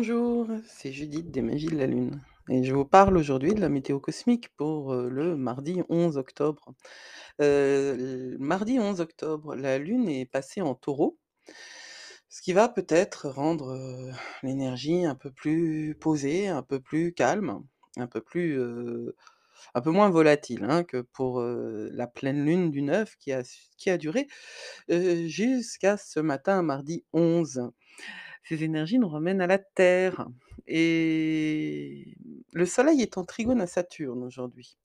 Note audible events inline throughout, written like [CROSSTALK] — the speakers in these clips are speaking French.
Bonjour, c'est Judith des Magies de la Lune et je vous parle aujourd'hui de la météo cosmique pour, heu, le mardi 11 octobre. Heu, l mardi 11 octobre, la Lune est passée en Taureau ce qui va peut-être rendre, heu, l'énergie un peu plus posée, un peu plus calme, un peu plus, moins volatile, hein, que pour, la pleine lune du 9 qui a qui a duré, jusqu'à ce matin, mardi 11. Ces énergies nous ramènent à la Terre et le soleil est en trigone à Saturne aujourd'hui.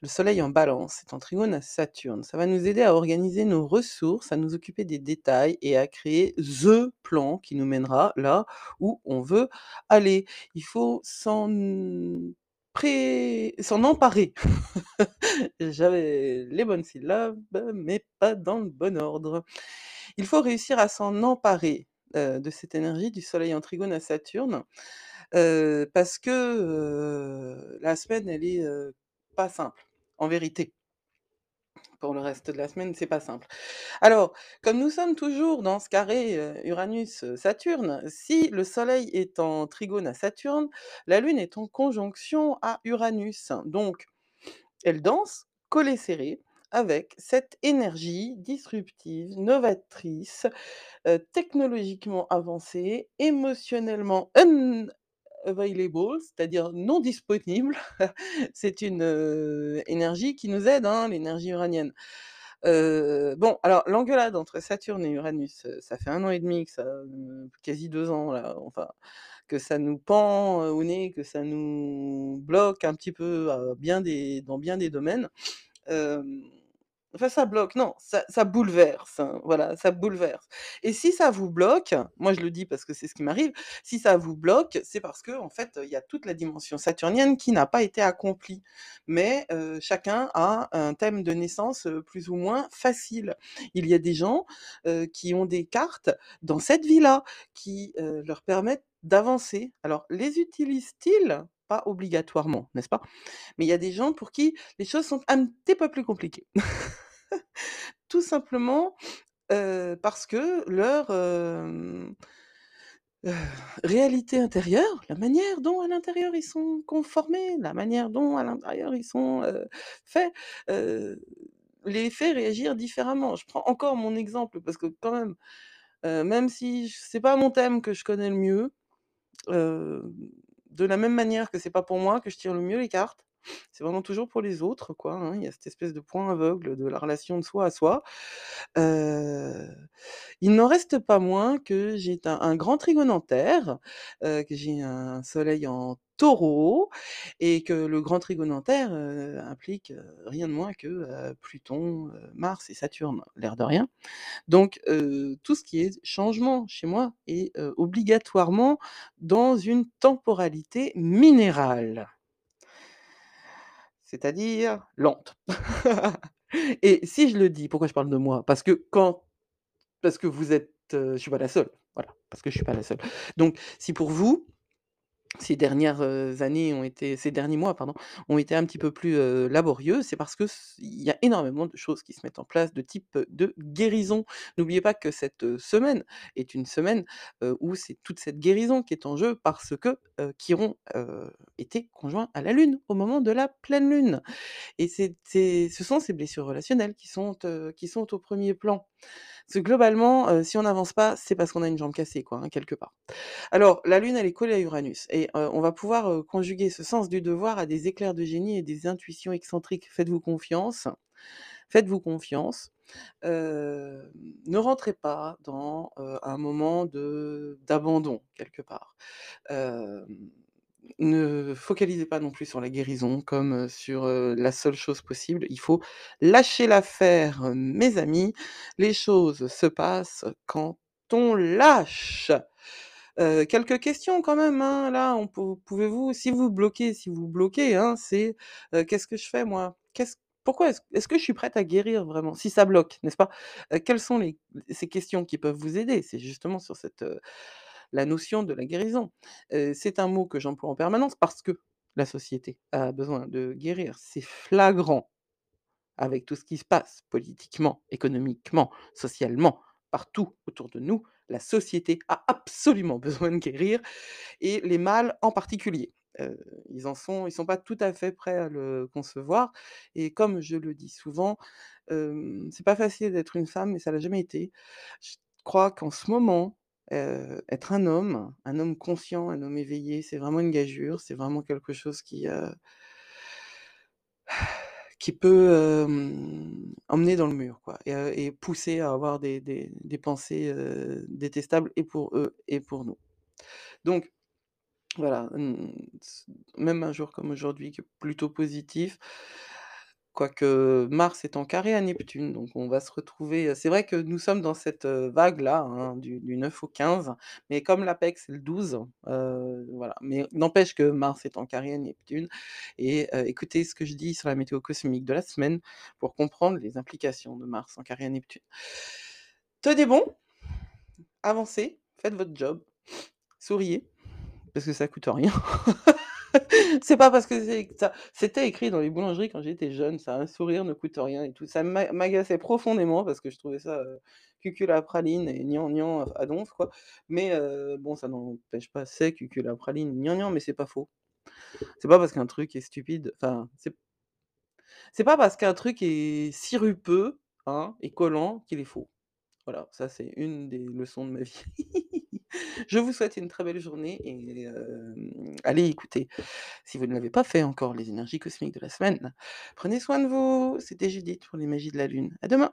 Le soleil en Balance est en trigone à Saturne. Ça va nous aider à organiser nos ressources, à nous occuper des détails et à créer the plan qui nous mènera là où on veut aller. Il faut s'en s'en emparer. [LAUGHS] J'avais les bonnes syllabes, mais pas dans le bon ordre. Il faut réussir à s'en emparer, de cette énergie du soleil en trigone à Saturne, heu, parce que, heu, la semaine, elle est, pas simple, en vérité. Pour le reste de la semaine, c'est pas simple. Alors, comme nous sommes toujours dans ce carré, heu, Uranus, heu, Saturne, si le soleil est en trigone à Saturne, la Lune est en conjonction à Uranus. Donc, elle danse, collée serrée, avec cette énergie disruptive, novatrice, heu, technologiquement avancée, émotionnellement unavailable, c'est-à-dire non disponible. [LAUGHS] C'est une, heu, énergie qui nous aide, hein, l'énergie uranienne. Heu, bon, alors l'engueulade entre Saturne et Uranus, ça fait 1 an et demi que quasi 2 ans là, que ça nous pend, au nez, que ça nous bloque un petit peu dans bien des domaines. Enfin ça bloque, non, ça ça bouleverse, hein, voilà, ça bouleverse et si ça vous bloque, moi je le dis parce que c'est ce qui m'arrive, si ça vous bloque, c'est parce qu'en fait, il y a toute la dimension saturnienne qui n'a pas été accomplie. Mais, heu, chacun a un thème de naissance, plus ou moins facile. Il y a des gens, heu, qui ont des cartes dans cette vie-là, qui, leur permettent d'avancer. Alors les utilisent-ils? Pas obligatoirement, n'est-ce pas? Mais il y a des gens pour qui les choses sont un petit peu plus compliquées. [LAUGHS] Tout simplement, parce que leur, réalité intérieure, la manière dont à l'intérieur ils sont conformés, la manière dont à l'intérieur ils sont, faits, les fait réagir différemment. Je prends encore mon exemple parce que quand même, même si c'est pas mon thème que je connais le mieux, de la même manière que c'est pas pour moi que je tire le mieux les cartes, c'est vraiment toujours pour les autres quoi, hein. Il y a cette espèce de point aveugle de la relation de soi à soi. Il n'en reste pas moins que j'ai un un grand trigone que j'ai un soleil en Taureau et que le grand trigone implique, rien de moins que, Pluton, Mars et Saturne, l'air de rien. Donc, tout ce qui est changement chez moi est, obligatoirement dans une temporalité minérale. C'est-à-dire lente. [LAUGHS] Et si je le dis, pourquoi je parle de moi? Parce que quand parce que vous êtes, heu, je suis pas la seule, voilà, parce que je suis pas la seule. Donc si pour vous, ces dernières, années ont été ces derniers mois pardon, ont été un petit peu plus, laborieux, c'est parce que il y a énormément de choses qui se mettent en place de type, de guérison. N'oubliez pas que cette, semaine est une semaine, où c'est toute cette guérison qui est en jeu parce que, heu, Chiron, était conjoint à la Lune au moment de la pleine Lune et c'est ce sont ces blessures relationnelles qui sont, qui sont au 1er plan. Parce globalement, si on n'avance pas, c'est parce qu'on a une jambe cassée quoi, hein, quelque part. Alors la Lune, elle est collée à Uranus heu, on va pouvoir, conjuguer ce sens du devoir à des éclairs de génie et des intuitions excentriques. Faites-vous confiance, faites-vous confiance. Ne rentrez pas dans, un moment d'abandon quelque part. Ne focalisez pas non plus sur la guérison comme, sur, la seule chose possible. Il faut lâcher l'affaire, mes amis. Les choses se passent quand on lâche. Quelques questions quand même, hein, là, pouvez-vous si vous bloquez si vous bloquez, hein, c'est, «Qu'est-ce que je fais moi? Pourquoi est-ce que je suis prête à guérir vraiment?» si ça bloque, n'est-ce pas? Quelles sont ces questions qui peuvent vous aider? C'est justement sur cette, la notion de la guérison. C'est un mot que j'emploie en permanence parce que la société a besoin de guérir. C'est flagrant avec tout ce qui se passe politiquement, économiquement, socialement, partout autour de nous. La société a absolument [LAUGHS] besoin de guérir et les mâles en particulier. Heu, ils en sont ils sont pas tout à fait prêts à le concevoir et comme je le dis souvent, hem, c'est pas facile d'être une femme et ça l'a jamais été. Je crois qu'en ce moment, heu, être un homme, un homme conscient, un homme éveillé, c'est vraiment une gageure, c'est vraiment quelque chose qui, heu qui peut, emmener dans le mur quoi et pousser à avoir des des pensées, détestables et pour eux et pour nous. Donc voilà, mmh, même un jour comme aujourd'hui plutôt positif, quoique Mars est en carré à Neptune, donc on va se retrouver, c'est vrai que nous sommes dans cette, vague-là, hein, du du 9 au 15, mais comme l'apex c'est le 12, heu, voilà, mais n'empêche que Mars est en carré à Neptune et écoutez ce que je dis sur la météo cosmique de la semaine pour comprendre les implications de Mars en carré à Neptune. Tenez bon, avancez, faites votre job, souriez, parce que ça coûte rien. [LAUGHS] [LAUGHS] C'est pas parce que c'était écrit dans les boulangeries quand j'étais jeune ça, un sourire ne coûte rien et tout, ça m'a m'agaçait profondément parce que je trouvais ça, heu, cuculapraline et gnangnan à donf quoi, mais bon ça n'empêche pas c'est cuculapraline gnangnan mais c'est pas faux. C'est pas parce qu'un truc est stupide, enfin c'est c'est pas parce qu'un truc est sirupeux, hein, et collant qu'il est faux. Voilà, ça c'est une des leçons de ma vie. [LAUGHS] Je vous souhaite une très belle journée et allez écouter, si vous ne l'avez pas fait encore, les énergies cosmiques de la semaine. Prenez soin de vous, c'était Judith pour les magies de la lune. À demain!